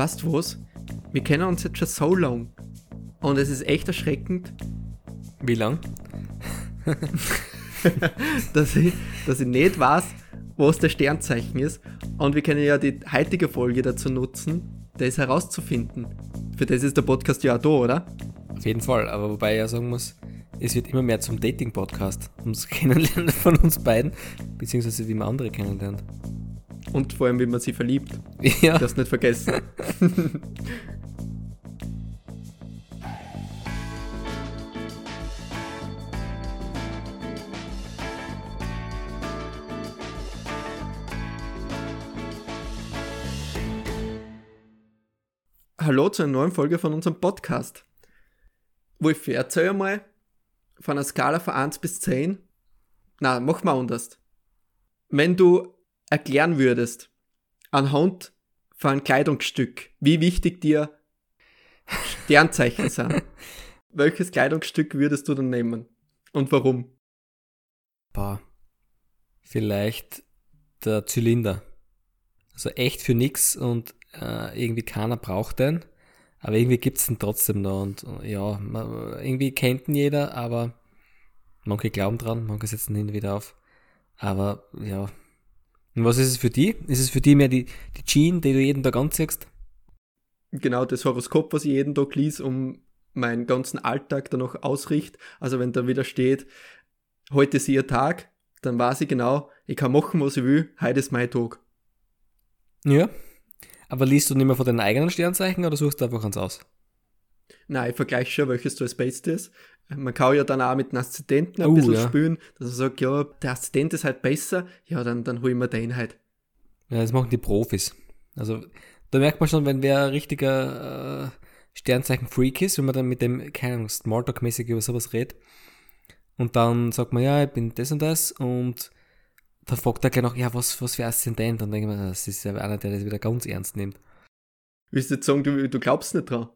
weißt du was? Wir kennen uns jetzt schon so lang. Und es ist echt erschreckend, Wie lang? dass ich, dass ich nicht weiß, was der Sternzeichen ist. Und wir können ja die heutige Folge dazu nutzen, das herauszufinden. Für das ist der Podcast ja auch da, oder? Auf jeden Fall, aber wobei ich ja sagen muss, es wird immer mehr zum Dating-Podcast, ums Kennenlernen von uns beiden, beziehungsweise wie man andere kennenlernt. Und vor allem, wie man sie verliebt. Ja, Das nicht vergessen. Hallo zu einer neuen Folge von unserem Podcast. Wolf, erzähl mal von einer Skala von 1 bis 10. Na, mach mal anders. Wenn du erklären würdest, anhand von einem Kleidungsstück, wie wichtig dir Sternzeichen sind, welches Kleidungsstück würdest du dann nehmen? Und warum? boah. Vielleicht der Zylinder. Also echt für nix und äh, irgendwie keiner braucht den. Aber irgendwie gibt's den trotzdem noch und äh, ja, man, irgendwie kennt ihn jeder, aber manche glauben dran, manche setzen ihn wieder auf. Aber ja. Und was ist es für die? Ist es für die mehr die, die Jeans, die du jeden Tag anziehst? Genau das Horoskop, was ich jeden Tag lies, um meinen ganzen Alltag dann noch ausricht. Also wenn da wieder steht, heute ist ihr Tag, dann weiß ich genau, ich kann machen, was ich will, heute ist mein Tag. Ja. Aber liest du nicht mehr von deinen eigenen Sternzeichen oder suchst du einfach eins aus? Nein, ich vergleiche schon, welches da das Beste ist. Man kann ja dann auch mit einem Aszendenten ein Oh, bisschen ja. spielen, dass man sagt, ja, der Aszendent ist halt besser, ja, dann, dann hol ich mir den halt. Ja, das machen die Profis. Also da merkt man schon, wenn wer ein richtiger äh, Sternzeichen-Freak ist, wenn man dann mit dem, keine Ahnung, Smalltalk-mäßig über sowas redet. Und dann sagt man, ja, ich bin das und das und dann fragt er gleich noch, ja, was, was für Aszendent? Und dann denke ich mir, das ist ja einer, der das wieder ganz ernst nimmt. Willst du jetzt sagen, du, du glaubst nicht dran?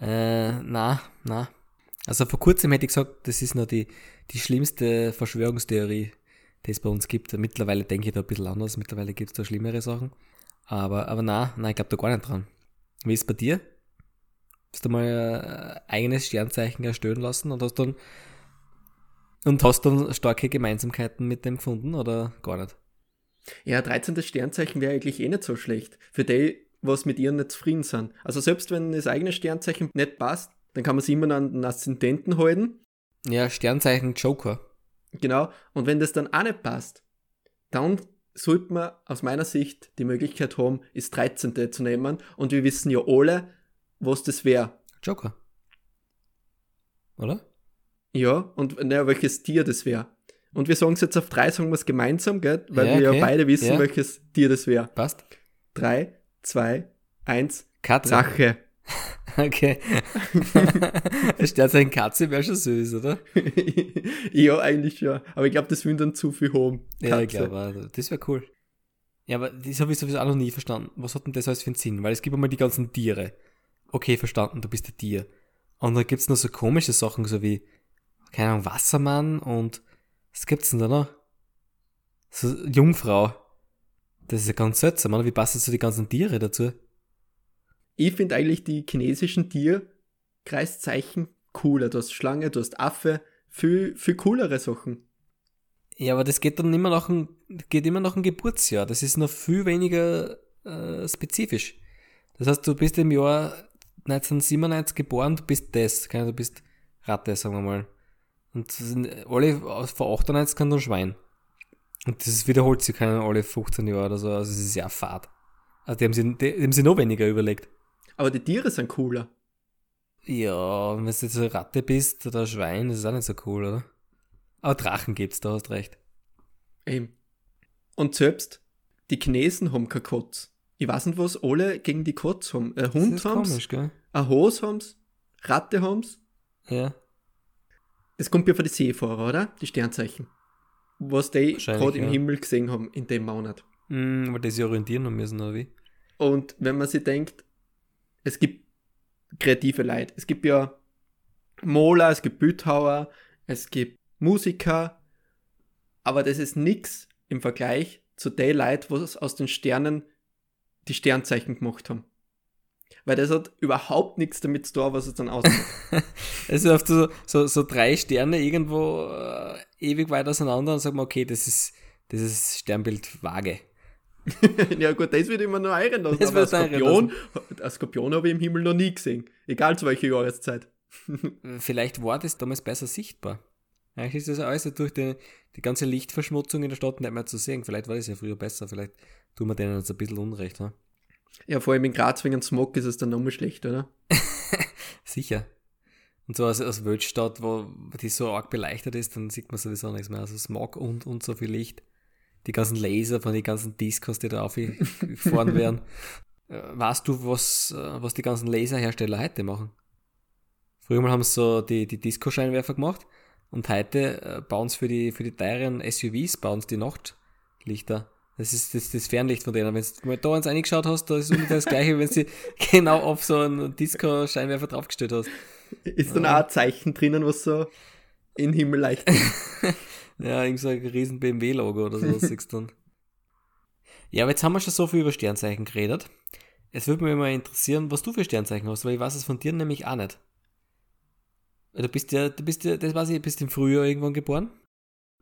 Äh, na, na. Also vor kurzem hätte ich gesagt, das ist noch die, die schlimmste Verschwörungstheorie, die es bei uns gibt. Mittlerweile denke ich da ein bisschen anders, mittlerweile gibt es da schlimmere Sachen. Aber, aber na, na, ich glaube da gar nicht dran. Wie ist es bei dir? Hast du mal ein eigenes Sternzeichen erstellen lassen und hast dann und hast dann starke Gemeinsamkeiten mit dem gefunden oder gar nicht? Ja, 13. Sternzeichen wäre eigentlich eh nicht so schlecht. Für die, was mit ihr nicht zufrieden sind. Also selbst wenn das eigene Sternzeichen nicht passt, dann kann man sich immer an den Aszendenten halten. Ja, Sternzeichen Joker. Genau. Und wenn das dann auch nicht passt, dann sollte man aus meiner Sicht die Möglichkeit haben, das 13. zu nehmen. Und wir wissen ja alle, was das wäre. Joker. Oder? Ja, und naja, welches Tier das wäre. Und wir sagen es jetzt auf drei, sagen wir es gemeinsam, gell? Weil Ja, wir okay. ja beide wissen, Ja. welches Tier das wäre. Passt? Drei, zwei, eins, Katze. Drache. Okay. Sternzeichen Katze wäre schon süß, oder? ja, eigentlich ja. Aber ich glaube, das will dann zu viel haben. Ja, ich glaube, das wäre cool. Ja, aber das habe ich sowieso auch noch nie verstanden. Was hat denn das alles für einen Sinn? Weil es gibt einmal die ganzen Tiere. Okay, verstanden, du bist ein Tier. Und dann gibt's noch so komische Sachen, so wie, keine Ahnung, Wassermann und was gibt's denn da noch? So Jungfrau. Das ist ja ganz seltsam, oder? Wie passen so die ganzen Tiere dazu? Ich finde eigentlich die chinesischen Tierkreiszeichen cooler. Du hast Schlange, du hast Affe, viel, viel coolere Sachen. Ja, aber das geht dann immer nach dem, geht immer nach dem Geburtsjahr. Das ist noch viel weniger äh, spezifisch. Das heißt, du bist im Jahr 1997 geboren, du bist das, du bist Ratte, sagen wir mal. Und alle vor 98 kann dann Schwein. Und das wiederholt sich keine alle 15 Jahre oder so, also es ist ja fad. Also die haben sich, die, die haben sich noch weniger überlegt. Aber die Tiere sind cooler. Ja, wenn du jetzt eine Ratte bist oder ein Schwein, das ist auch nicht so cool, oder? Aber Drachen gibt's, da hast recht. Eben. Und selbst die Chinesen haben kein Kotz. Ich weiß nicht, was alle gegen die Kotz haben. Ein Hund ist haben's, komisch, gell? ein Hose haben's, Ratte haben's. Ja. Das kommt ja von den Seefahrer, oder? Die Sternzeichen. Was die gerade im ja. Himmel gesehen haben in dem Monat. Mm, weil die sich orientieren haben müssen, oder wie? Und wenn man sich denkt, es gibt kreative Leute. Es gibt ja Mola, es gibt Bildhauer, es gibt Musiker, aber das ist nix im Vergleich zu Leuten, was aus den Sternen die Sternzeichen gemacht haben. Weil das hat überhaupt nichts damit zu tun, was es dann aussieht. Also oft so, so, so drei Sterne irgendwo äh, ewig weit auseinander und sagt man, okay, das ist, das ist Sternbild vage. ja gut, das ich mir noch eiren lassen. Das aber ein wird Skorpion, ein Skorpion habe ich im Himmel noch nie gesehen. Egal zu welcher Jahreszeit. Vielleicht war das damals besser sichtbar. Eigentlich ist das alles durch die, die ganze Lichtverschmutzung in der Stadt nicht mehr zu sehen. Vielleicht war das ja früher besser. Vielleicht tun wir denen jetzt ein bisschen Unrecht. Ha? Ja, vor allem in Graz wegen dem Smog ist es dann nochmal schlecht, oder? Sicher. Und so als, als Weltstadt, wo die so arg beleuchtet ist, dann sieht man sowieso nichts mehr. Also Smog und, und so viel Licht. Die ganzen Laser von den ganzen Discos, die da aufgefahren werden. Äh, Weißt du, was, äh, was die ganzen Laserhersteller heute machen? Früher mal haben sie so die, die Disco-Scheinwerfer gemacht und heute äh, bauen sie für die, für die teuren SUVs, bauen sie die Nachtlichter. Das ist das, das Fernlicht von denen. Wenn du mal da eins reingeschaut hast, da ist ungefähr das gleiche, wenn du genau auf so einen Disco-Scheinwerfer draufgestellt hast. Ist dann auch ein Zeichen drinnen, was so in Himmel leicht Ja, irgend so ein riesen BMW-Logo oder so siehst du dann. Ja, aber jetzt haben wir schon so viel über Sternzeichen geredet. Jetzt würde mich mal interessieren, was du für Sternzeichen hast, weil ich weiß es von dir nämlich auch nicht. Du bist ja, du bist ja, das weiß ich, bist im Frühjahr irgendwann geboren.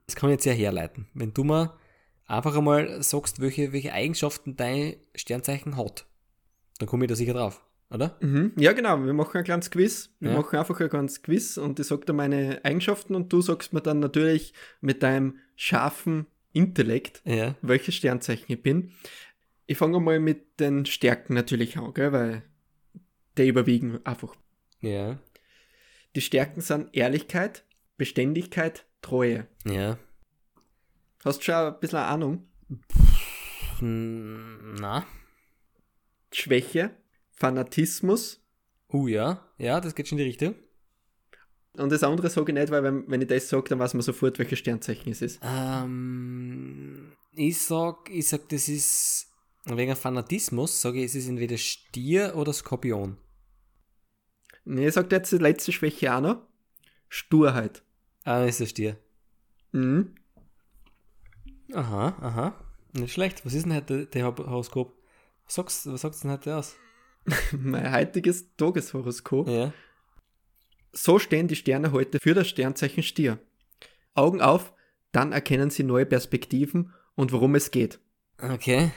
Das kann ich jetzt ja herleiten. Wenn du mal einfach einmal sagst, welche, welche Eigenschaften dein Sternzeichen hat, dann komme ich da sicher drauf, oder? Mhm. Ja, genau. Wir machen ein kleines Quiz. Wir Ja. machen einfach ein kleines Quiz und ich sag dir meine Eigenschaften und du sagst mir dann natürlich mit deinem scharfen Intellekt, Ja. welches Sternzeichen ich bin. Ich fange mal mit den Stärken natürlich an, gell, weil die überwiegen einfach. Ja. Die Stärken sind Ehrlichkeit, Beständigkeit, Treue. Ja. Hast du schon ein bisschen Ahnung? Na. Schwäche, Fanatismus Uh, ja. Ja, das geht schon in die Richtung. und das andere sage ich nicht, weil wenn, wenn ich das sage, dann weiß man sofort, welches Sternzeichen es ist. Ähm, ich sag, ich sag, das ist wegen Fanatismus, sage ich, es ist entweder Stier oder Skorpion. Nee, ich sag jetzt die letzte Schwäche auch noch. Sturheit. Ah, ist der Stier. Mhm. Aha, aha. Nicht schlecht. Was ist denn heute der Hor- Horoskop? Was sagst, was sagst du denn heute aus? Mein heutiges Tageshoroskop. Ja. So stehen die Sterne heute für das Sternzeichen Stier. Augen auf, dann erkennen sie neue Perspektiven und worum es geht. Okay.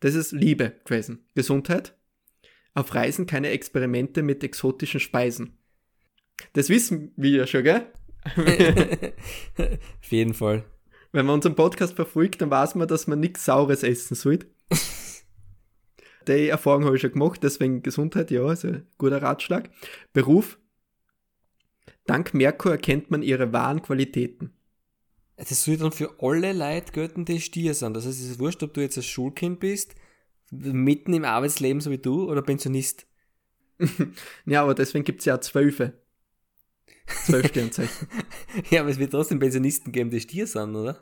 Das ist Liebe gewesen. Gesundheit. Auf Reisen keine Experimente mit exotischen Speisen. Das wissen wir ja schon, gell? Auf jeden Fall. Wenn man unseren Podcast verfolgt, dann weiß man, dass man nichts Saures essen sollte. Die Erfahrung habe ich schon gemacht, deswegen Gesundheit, ja, ist ein guter Ratschlag. Beruf. Dank Merkur erkennt man ihre wahren Qualitäten. Das soll dann für alle Leute gelten, die Stier sind. Das heißt, es ist wurscht, ob du jetzt ein Schulkind bist, mitten im Arbeitsleben so wie du, oder Pensionist. Ja, aber deswegen gibt es ja auch Zwölfe. Zwölf Sternzeichen. Ja, aber es wird trotzdem Pensionisten geben, die Stier sind, oder?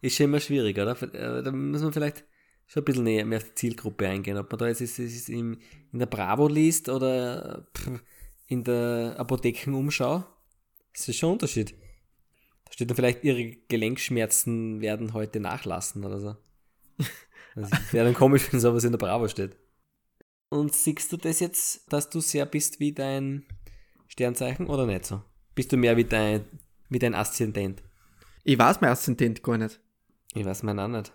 Ist schon immer schwierig, oder? Äh, Da muss man vielleicht schon ein bisschen näher mehr auf die Zielgruppe eingehen. Ob man da jetzt ist, ist in, in der Bravo liest oder in der Apothekenumschau, das ist schon ein Unterschied. Da steht dann vielleicht, ihre Gelenkschmerzen werden heute nachlassen oder so. Das wäre dann komisch, wenn sowas in der Bravo steht. Und siehst du das jetzt, dass du sehr bist wie dein Sternzeichen oder nicht so? Bist du mehr wie dein, wie dein Aszendent? Ich weiß mein Aszendent gar nicht. Ich weiß meinen auch nicht.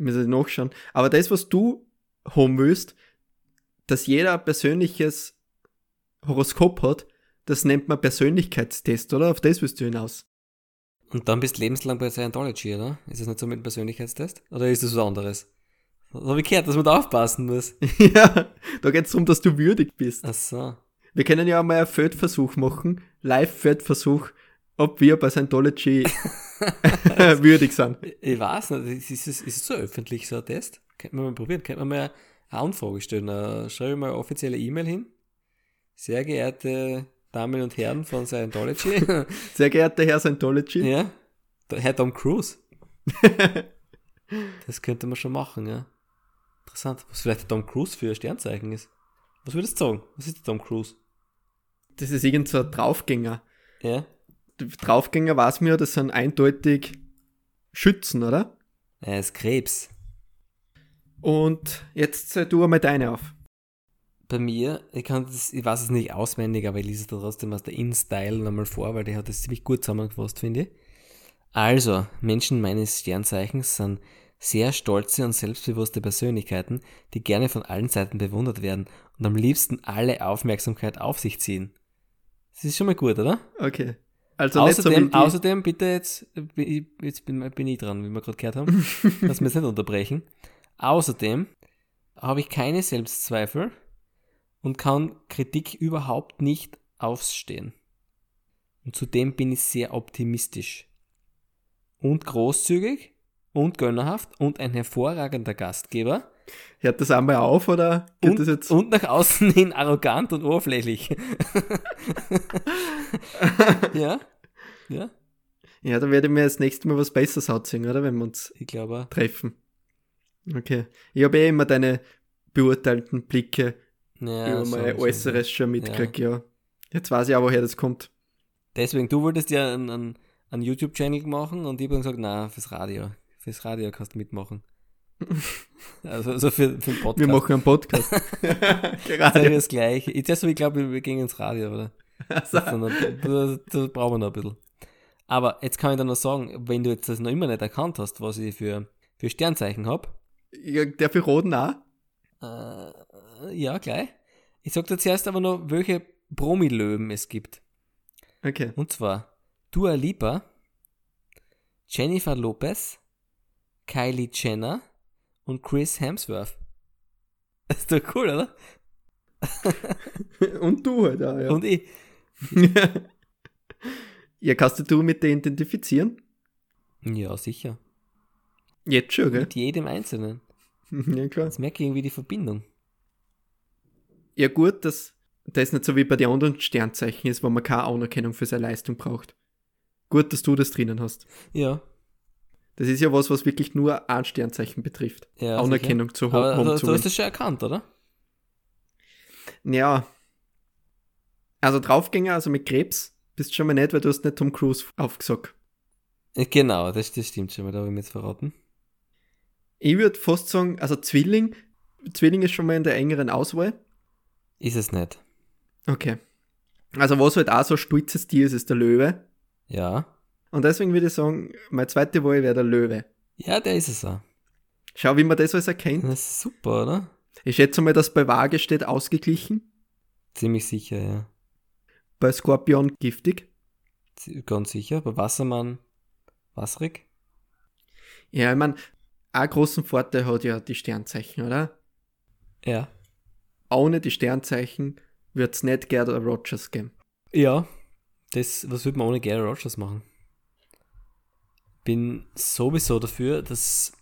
Muss ich nachschauen. Aber das, was du haben willst, dass jeder ein persönliches Horoskop hat, das nennt man Persönlichkeitstest, oder? Auf das willst du hinaus. Und dann bist du lebenslang bei Scientology, oder? Ist das nicht so mit dem Persönlichkeitstest? Oder ist das was anderes? Das habe ich gehört, dass man da aufpassen muss. ja, da geht es darum, dass du würdig bist. Ach so. Wir können ja mal einen Feldversuch machen, Live-Feldversuch, ob wir bei Scientology würdig sind. Ich weiß nicht, ist es, ist es so öffentlich, so ein Test? Könnte man mal probieren, könnte man mal eine Anfrage stellen. Äh, Schreibe mal eine offizielle E-Mail hin. Sehr geehrte Damen und Herren von Scientology. Sehr geehrter Herr Scientology. ja, Herr Tom Cruise. das könnte man schon machen, ja. Interessant. Was vielleicht der Tom Cruise für ein Sternzeichen ist. Was würdest du sagen? Was ist der Tom Cruise? Das ist irgend so ein Draufgänger. Ja? Draufgänger weiß mir, das sind eindeutig Schützen, oder? Er ist Krebs. Und jetzt zähl du einmal deine auf. bei mir, ich kann das, ich weiß es nicht auswendig, aber ich lese es da trotzdem aus der In-Style nochmal vor, weil die hat das ziemlich gut zusammengefasst, finde ich. Also, Menschen meines Sternzeichens sind sehr stolze und selbstbewusste Persönlichkeiten, die gerne von allen Seiten bewundert werden und am liebsten alle Aufmerksamkeit auf sich ziehen. Das ist schon mal gut, oder? Okay. Also außerdem, so außerdem, bitte jetzt, jetzt bin, bin ich dran, wie wir gerade gehört haben, dass wir es nicht unterbrechen. Außerdem habe ich keine Selbstzweifel und kann Kritik überhaupt nicht ausstehen. Und zudem bin ich sehr optimistisch und großzügig und gönnerhaft und ein hervorragender Gastgeber. Hört das einmal auf oder geht und, das jetzt? Und nach außen hin arrogant und oberflächlich. ja, ja. Ja, dann werde ich mir das nächste Mal was Besseres anziehen, oder? Wenn wir uns ich glaube, treffen. Okay. Ich habe eh immer deine beurteilten Blicke ja, über mein Äußeres schon, schon mitgekriegt, ja. ja. Jetzt weiß ich auch, woher das kommt. Deswegen, du wolltest ja einen, einen, einen YouTube-Channel machen und ich habe gesagt, na, fürs Radio. Fürs Radio kannst du mitmachen. Also, also für, für den Podcast. Wir machen einen Podcast. Gerade. Das, das gleiche. Jetzt erst, ich glaube, wir gehen ins Radio, oder? Also. Da, da brauchen wir noch ein bisschen. Aber jetzt kann ich dir noch sagen, wenn du jetzt das noch immer nicht erkannt hast, was ich für, für Sternzeichen habe. Ja, der für Roden auch? Äh, ja, gleich. Ich sag dir zuerst aber noch, welche Promilöwen es gibt. Okay. Und zwar Dua Lipa, Jennifer Lopez, Kylie Jenner und Chris Hemsworth. Das ist doch cool, oder? und du halt auch, ja. Und ich. ja, kannst du mit dir identifizieren? Ja, sicher. Jetzt schon, gell? Mit jedem Einzelnen. Ja, klar. Jetzt merke ich irgendwie die Verbindung. Ja, gut, dass das nicht so wie bei den anderen Sternzeichen ist, wo man keine Anerkennung für seine Leistung braucht. Gut, dass du das drinnen hast. Ja. Das ist ja was, was wirklich nur ein Sternzeichen betrifft. Ja, Anerkennung sicher. zu haben. Aber du hast das schon erkannt, oder? Ja. Also Draufgänger, also mit Krebs, bist schon mal nicht, weil du hast nicht Tom Cruise aufgesagt. Genau, das, das stimmt schon mal, da habe ich mir jetzt verraten. Ich würde fast sagen, also Zwilling, Zwilling ist schon mal in der engeren Auswahl. Ist es nicht. Okay. Also was halt auch so ein stolzes Tier ist, ist der Löwe. Ja. Und deswegen würde ich sagen, meine zweite Wahl wäre der Löwe. Ja, der ist es auch. Schau, wie man das alles erkennt. Das ist super, oder? Ich schätze mal, dass bei Waage steht ausgeglichen. Ziemlich sicher, ja. Bei Skorpion giftig. Ganz sicher. Bei Wassermann wasserig. Ja, ich meine, einen großen Vorteil hat ja die Sternzeichen, oder? Ja. Ohne die Sternzeichen wird es nicht Gerda Rogers geben. Ja, das, was würde man ohne Gerda Rogers machen? Bin sowieso dafür, dass,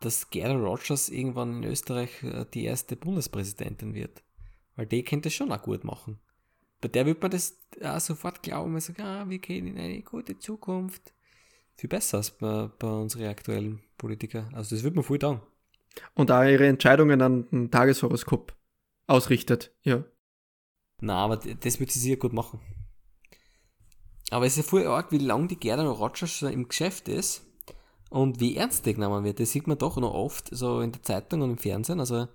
dass Gerda Rogers irgendwann in Österreich äh, die erste Bundespräsidentin wird. Weil die könnte das schon auch gut machen. Bei der wird man das auch sofort glauben, sagt, ah, wir gehen in eine gute Zukunft. Viel besser als bei, bei unseren aktuellen Politiker. Also das wird man viel tun. Und auch ihre Entscheidungen an den Tageshoroskop ausrichtet, ja. Na, aber das wird sie sehr gut machen. Aber es ist ja voll arg, wie lange die Gerda Rogers schon im Geschäft ist und wie ernst die genommen wird. Das sieht man doch noch oft so in der Zeitung und im Fernsehen. Also,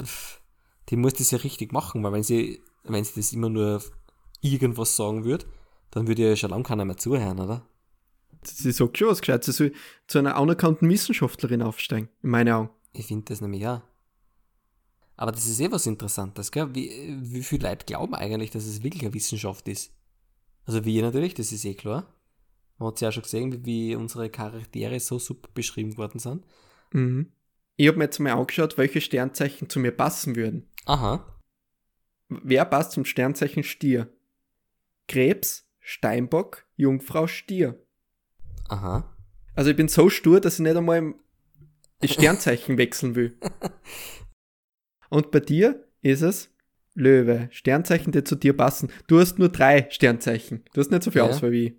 pff, die muss das ja richtig machen, weil wenn sie, wenn sie das immer nur irgendwas sagen würde, dann würde ja schon lange keiner mehr zuhören, oder? Sie sagt schon was Gescheites. Sie soll zu einer anerkannten Wissenschaftlerin aufsteigen, in meinen Augen. Ich finde das nämlich ja. Aber das ist eh was Interessantes, gell? Wie, wie viele Leute glauben eigentlich, dass es wirklich eine Wissenschaft ist? Also wir natürlich, das ist eh klar. Man hat ja auch schon gesehen, wie unsere Charaktere so super beschrieben worden sind. Mhm. Ich habe mir jetzt mal angeschaut, welche Sternzeichen zu mir passen würden. Aha. Wer passt zum Sternzeichen Stier? Krebs, Steinbock, Jungfrau, Stier. Aha. Also ich bin so stur, dass ich nicht einmal das Sternzeichen wechseln will. Und bei dir ist es Löwe, Sternzeichen, die zu dir passen. Du hast nur drei Sternzeichen. Du hast nicht so viel ja. Auswahl wie ich.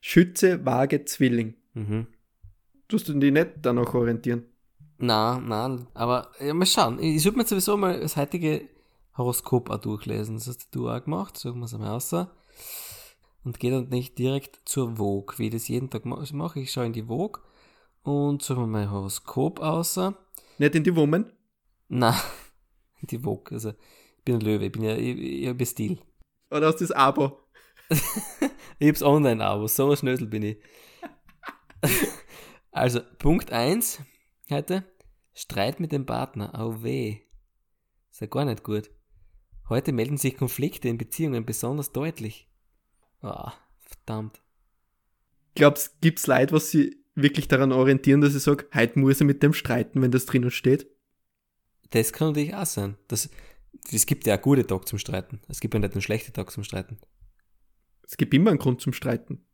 Schütze, Waage, Zwilling. Mhm. Tust du dich nicht danach orientieren? Na, nein, aber ja, mal schauen. Ich würde mir sowieso mal das heutige Horoskop auch durchlesen. Das hast du auch gemacht. Suchen wir es einmal aus und gehe dann nicht direkt zur Vogue, wie ich das jeden Tag mache. Ich schaue in die Vogue und suche mir mein Horoskop aus. Nicht in die Woman? Nein, Die Vogue. Also, ich bin ein Löwe, ich bin ja, ich, ich habe Stil. Oder hast du das Abo? Ich hab's Online-Abo, so ein Schnösel bin ich. Also, Punkt 1 heute. Streit mit dem Partner. Au weh. Ist ja gar nicht gut. Heute melden sich Konflikte in Beziehungen besonders deutlich. Ah, verdammt. Glaubst gibt's Leute, was sie wirklich daran orientieren, dass ich sage, heute muss ich mit dem streiten, wenn das drinnen steht? Das kann natürlich auch sein. Das, es gibt ja auch gute Tage zum Streiten. Es gibt ja nicht einen schlechten Tag zum Streiten. Es gibt immer einen Grund zum Streiten.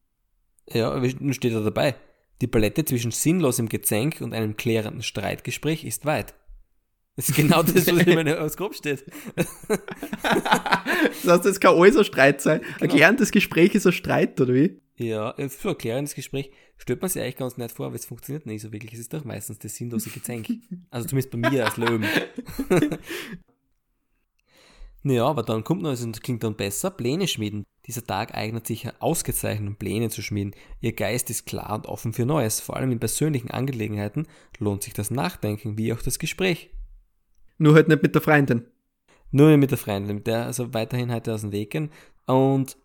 Ja, aber nun steht da dabei. Die Palette zwischen sinnlosem Gezänk und einem klärenden Streitgespräch ist weit. Das ist genau das, was in meinem Horoskop steht. Das heißt, es kann alles ein Streit sein. Ein Genau. gelerntes Gespräch ist ein Streit, oder wie? Ja, für ein klärendes Gespräch stellt man sich eigentlich ganz nett vor, aber es funktioniert nicht so wirklich. Es ist doch meistens das sinnlose Gezänk. Also zumindest bei mir als Löwen. naja, aber dann kommt noch, also klingt dann besser, Pläne schmieden. Dieser Tag eignet sich ausgezeichnet, um Pläne zu schmieden. Ihr Geist ist klar und offen für Neues. Vor allem in persönlichen Angelegenheiten lohnt sich das Nachdenken wie auch das Gespräch. Nur halt nicht mit der Freundin. Nur mit der Freundin, mit der also weiterhin heute aus dem Weg gehen. Und,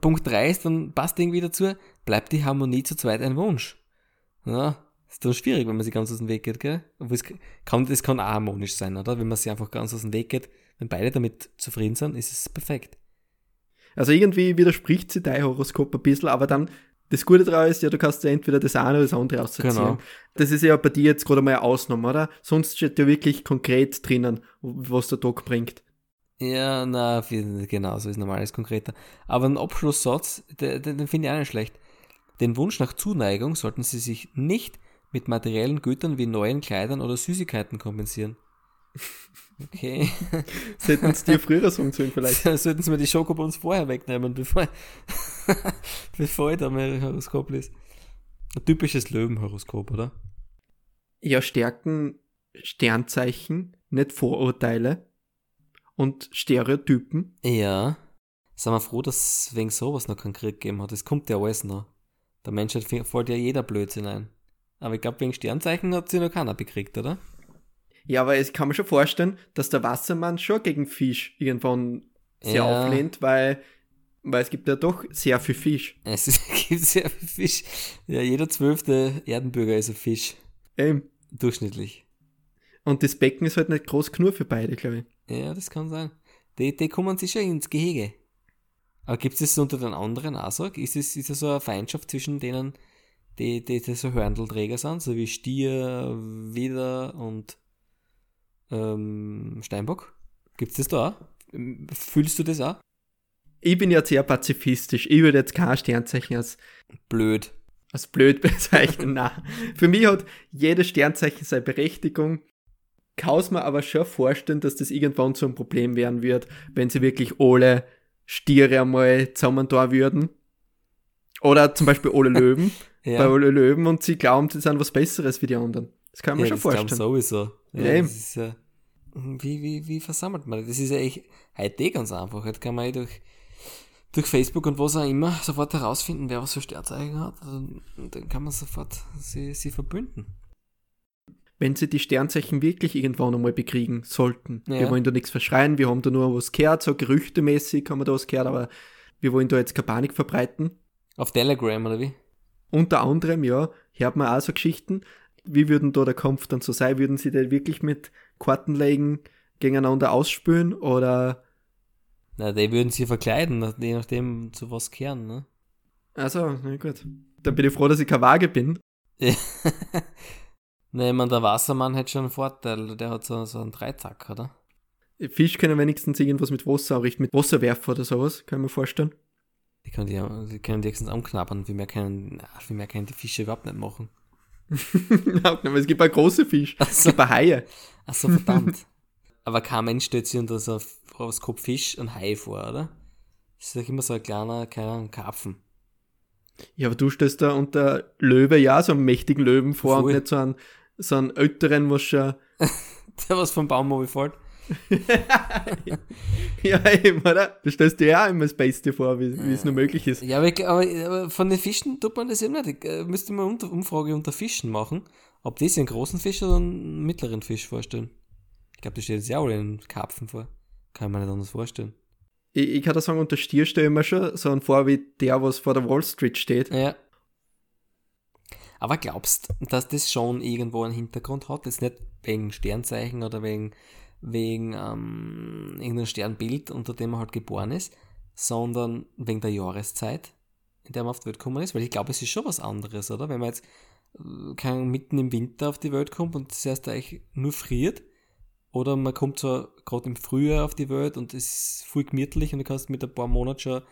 Punkt 3 ist, dann passt irgendwie dazu, bleibt die Harmonie zu zweit ein Wunsch. Ja, ist dann schwierig, wenn man sich ganz aus dem Weg geht, gell? Obwohl es kann, es kann auch harmonisch sein, oder? Wenn man sich einfach ganz aus dem Weg geht, wenn beide damit zufrieden sind, ist es perfekt. Also irgendwie widerspricht sie dein Horoskop ein bisschen, aber dann, das Gute daran ist ja, du kannst ja entweder das eine oder das andere ausziehen. Genau. Das ist ja bei dir jetzt gerade mal eine Ausnahme, oder? Sonst steht ja wirklich konkret drinnen, was der Tag bringt. Ja, na, genau, so ist normales konkreter. Aber ein Abschlusssatz, den, den, den finde ich auch nicht schlecht. Den Wunsch nach Zuneigung sollten Sie sich nicht mit materiellen Gütern wie neuen Kleidern oder Süßigkeiten kompensieren. Okay. Hätten sie dir früher sagen sollen vielleicht. Sollten Sie mir die Schokobons vorher wegnehmen, bevor, bevor ich da mein Horoskop lese. Ein typisches Löwenhoroskop, oder? Ja, Stärken, Sternzeichen, nicht Vorurteile und Stereotypen. Ja. Sind wir froh, dass es wegen sowas noch keinen Krieg gegeben hat. Es kommt ja alles noch. Der Menschheit fällt ja jeder Blödsinn ein. Aber ich glaube, wegen Sternzeichen hat sich noch keiner bekriegt, oder? Ja, aber ich kann mir schon vorstellen, dass der Wassermann schon gegen Fisch irgendwann sehr Ja. auflehnt, weil, weil es gibt ja doch sehr viel Fisch. Es ist- gibt sehr viel Fisch. Ja, jeder zwölfte Erdenbürger ist ein Fisch. Ähm, Durchschnittlich. und das Becken ist halt nicht groß genug für beide, glaube ich. Ja, das kann sein. Die, die kommen sich schon ins Gehege. Aber gibt es das unter den anderen auch so? Ist es ist es so eine Feindschaft zwischen denen, die, die, die so Hörndelträger sind, so wie Stier, Widder und ähm, Steinbock? Gibt es das da auch? Fühlst du das auch? Ich bin ja sehr pazifistisch. Ich würde jetzt kein Sternzeichen als, Blöd. als blöd bezeichnen. Nein. Für mich hat jedes Sternzeichen seine Berechtigung. Kann es mir aber schon vorstellen, dass das irgendwann so ein Problem werden wird, wenn sie wirklich alle Stiere einmal zusammen da würden. Oder zum Beispiel alle Löwen. Bei Ja, alle Löwen und sie glauben, sie sind was Besseres wie die anderen. Das kann man ja schon das vorstellen. sowieso. Ja, Ja, das ist ja, wie, wie, wie versammelt man das? Das ist ja echt heute eh ganz einfach. Heute kann man eh durch, durch Facebook und was auch immer sofort herausfinden, wer was für Sternzeichen hat. Und dann kann man sofort sie, sie verbünden. Wenn sie die Sternzeichen wirklich irgendwann einmal bekriegen sollten. Ja. Wir wollen da nichts verschreien, wir haben da nur was gehört, so gerüchtemäßig haben wir da was gehört, aber wir wollen da jetzt keine Panik verbreiten. Auf Telegram oder wie? Unter anderem, ja, hört man auch so Geschichten. Wie würden da der Kampf dann so sein? Würden sie den wirklich mit Kartenlegen gegeneinander ausspülen oder Na, die würden sie verkleiden, je nachdem zu was kehren, ne? also, na gut. Dann bin ich froh, dass ich keine Waage bin. Ne, ich mein, der Wassermann hat schon einen Vorteil, der hat so, so einen Dreizack, oder? Fisch können wenigstens irgendwas mit Wasser anrichten, mit Wasserwerfer oder sowas, kann ich mir vorstellen. Die können die, die können die höchstens anknabbern, wie mehr können, wie mehr können die Fische überhaupt nicht machen. Aber es gibt auch große Fisch. Es so. gibt auch Haie. Ach so, verdammt. Aber kein Mensch stellt sich unter so Horoskop Fisch und Hai vor, oder? Das ist doch immer so ein kleiner, Ahnung, Karpfen. Ja, aber du stellst da unter Löwe ja so einen mächtigen Löwen vor Voll. und nicht so einen, so einen älteren, was schon. Der was vom Baum runterfällt. ja, eben, oder? Du stellst dir ja auch immer das Beste vor, wie, es nur möglich ist. Ja, aber, ich, aber, von den Fischen tut man das eben nicht. Ich, äh, müsste man unter, Umfrage unter Fischen machen, ob die sich einen großen Fisch oder einen mittleren Fisch vorstellen. glaube, das steht jetzt ja auch in Karpfen vor. Kann ich mir nicht anders vorstellen. Ich, ich kann da sagen, unter Stier stelle ich mir schon so einen vor wie der, was vor der Wall Street steht. Ja. Aber glaubst du, dass das schon irgendwo einen Hintergrund hat? Jetzt nicht wegen Sternzeichen oder wegen, wegen ähm, irgendeinem Sternbild, unter dem man halt geboren ist, sondern wegen der Jahreszeit, in der man auf die Welt gekommen ist? Weil ich glaube, es ist schon was anderes, oder? Wenn man jetzt äh, kann, mitten im Winter auf die Welt kommt und heißt eigentlich nur friert, oder man kommt so gerade im Frühjahr auf die Welt und es ist voll gemütlich und du kannst mit ein paar Monaten schon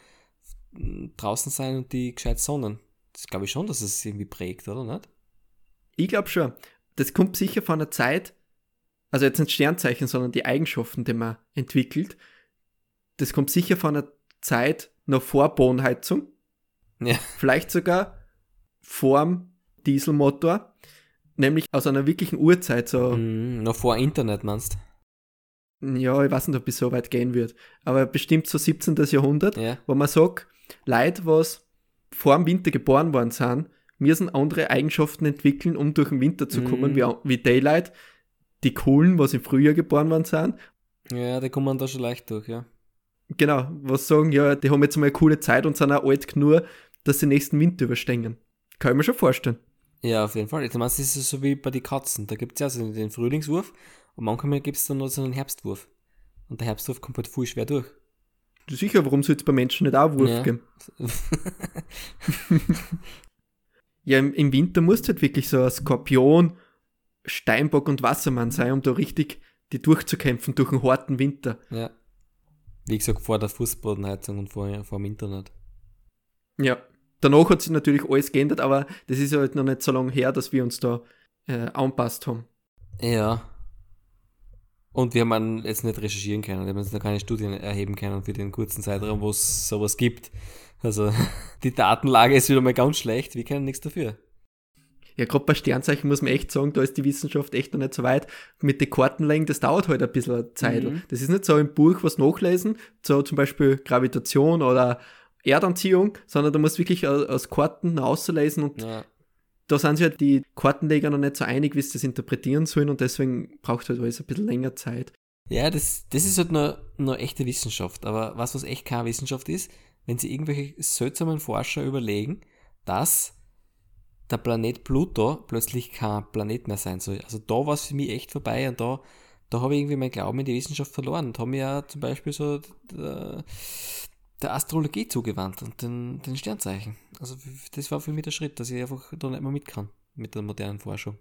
mm, draußen sein und die gescheit sonnen. Das glaube ich schon, dass es irgendwie prägt, oder nicht? Ich glaube schon. Das kommt sicher von einer Zeit, also jetzt nicht Sternzeichen, sondern die Eigenschaften, die man entwickelt. Das kommt sicher von einer Zeit noch vor Bohnheizung. Ja. Vielleicht sogar vorm Dieselmotor. Nämlich aus einer wirklichen Urzeit, so, Mhm, noch vor Internet, meinst ja, ich weiß nicht, ob es so weit gehen wird, aber bestimmt so 17. Jahrhundert, Ja. wo man sagt, Leute, was vor dem Winter geboren worden sind, müssen andere Eigenschaften entwickeln, um durch den Winter zu kommen, Mhm. wie, wie Daylight, die coolen, was im Frühjahr geboren worden sind. Ja, die kommen da schon leicht durch, ja. Genau, was sagen, ja, die haben jetzt mal eine coole Zeit und sind auch alt genug, dass sie den nächsten Winter überstehen. Kann ich mir schon vorstellen. Ja, auf jeden Fall. Ich meine, es ist so wie bei den Katzen. Da gibt es ja so den Frühlingswurf und manchmal gibt es dann noch so einen Herbstwurf. Und der Herbstwurf kommt halt voll schwer durch. Sicher, warum soll es bei Menschen nicht auch Wurf Ja. geben? Ja, im, im Winter musst du halt wirklich so ein Skorpion, Steinbock und Wassermann sein, um da richtig die durchzukämpfen durch einen harten Winter. ja. Wie gesagt, vor der Fußbodenheizung und vor, vor dem Internet. Ja. Danach hat sich natürlich alles geändert, aber das ist halt noch nicht so lange her, dass wir uns da äh, anpasst haben. Ja. Und wir haben jetzt nicht recherchieren können, wir haben jetzt noch keine Studien erheben können für den kurzen Zeitraum, wo es sowas gibt. Also die Datenlage ist wieder mal ganz schlecht, wir können nichts dafür. Ja, gerade bei Sternzeichen muss man echt sagen, da ist die Wissenschaft echt noch nicht so weit. Mit den Kartenlegen, das dauert halt ein bisschen Zeit. Mhm. Das ist nicht so im Buch was nachlesen, so zum Beispiel Gravitation oder Erdanziehung, sondern da muss wirklich aus, aus Karten auslesen und Ja. da sind sich halt die Kartenleger noch nicht so einig, wie sie das interpretieren sollen und deswegen braucht halt alles ein bisschen länger Zeit. Ja, das, das ist halt nur, nur echte Wissenschaft. Aber was, was echt keine Wissenschaft ist, wenn sie irgendwelche seltsamen Forscher überlegen, dass der Planet Pluto plötzlich kein Planet mehr sein soll. Also da war es für mich echt vorbei und da, da habe ich irgendwie meinen Glauben in die Wissenschaft verloren und habe mir ja zum Beispiel so der, der Astrologie zugewandt und den, den Sternzeichen. Also das war für mich der Schritt, dass ich einfach da nicht mehr mit kann mit der modernen Forschung.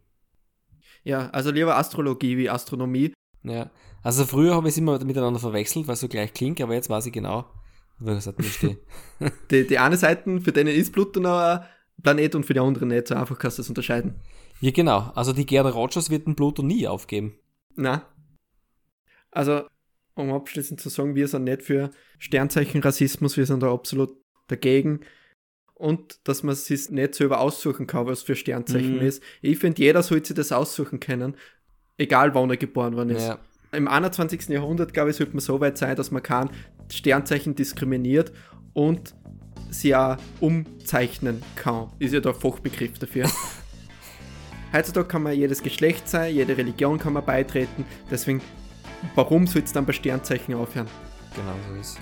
Ja, also lieber Astrologie wie Astronomie. Ja, also früher habe ich es immer miteinander verwechselt, weil es so gleich klingt, aber jetzt weiß ich genau, was hat mir steht. Die, die eine Seite, für denen ist Pluto noch Planet und für die andere nicht. So einfach kannst du das unterscheiden. Ja, genau. Also die Gerda Rogers wird den Pluto nie aufgeben. Na. Also, um abschließend zu sagen, wir sind nicht für Sternzeichenrassismus, wir sind da absolut dagegen. Und dass man sich nicht selber aussuchen kann, was für Sternzeichen Mhm. ist. Ich finde, jeder sollte sich das aussuchen können, egal wann er geboren worden ist. Ja. Im 21. Jahrhundert, glaube ich, sollte man so weit sein, dass man kein Sternzeichen diskriminiert und sie auch umzeichnen kann. Ist ja der Fachbegriff dafür. Heutzutage kann man jedes Geschlecht sein, jede Religion kann man beitreten. Deswegen, warum soll es dann bei Sternzeichen aufhören? Genau so ist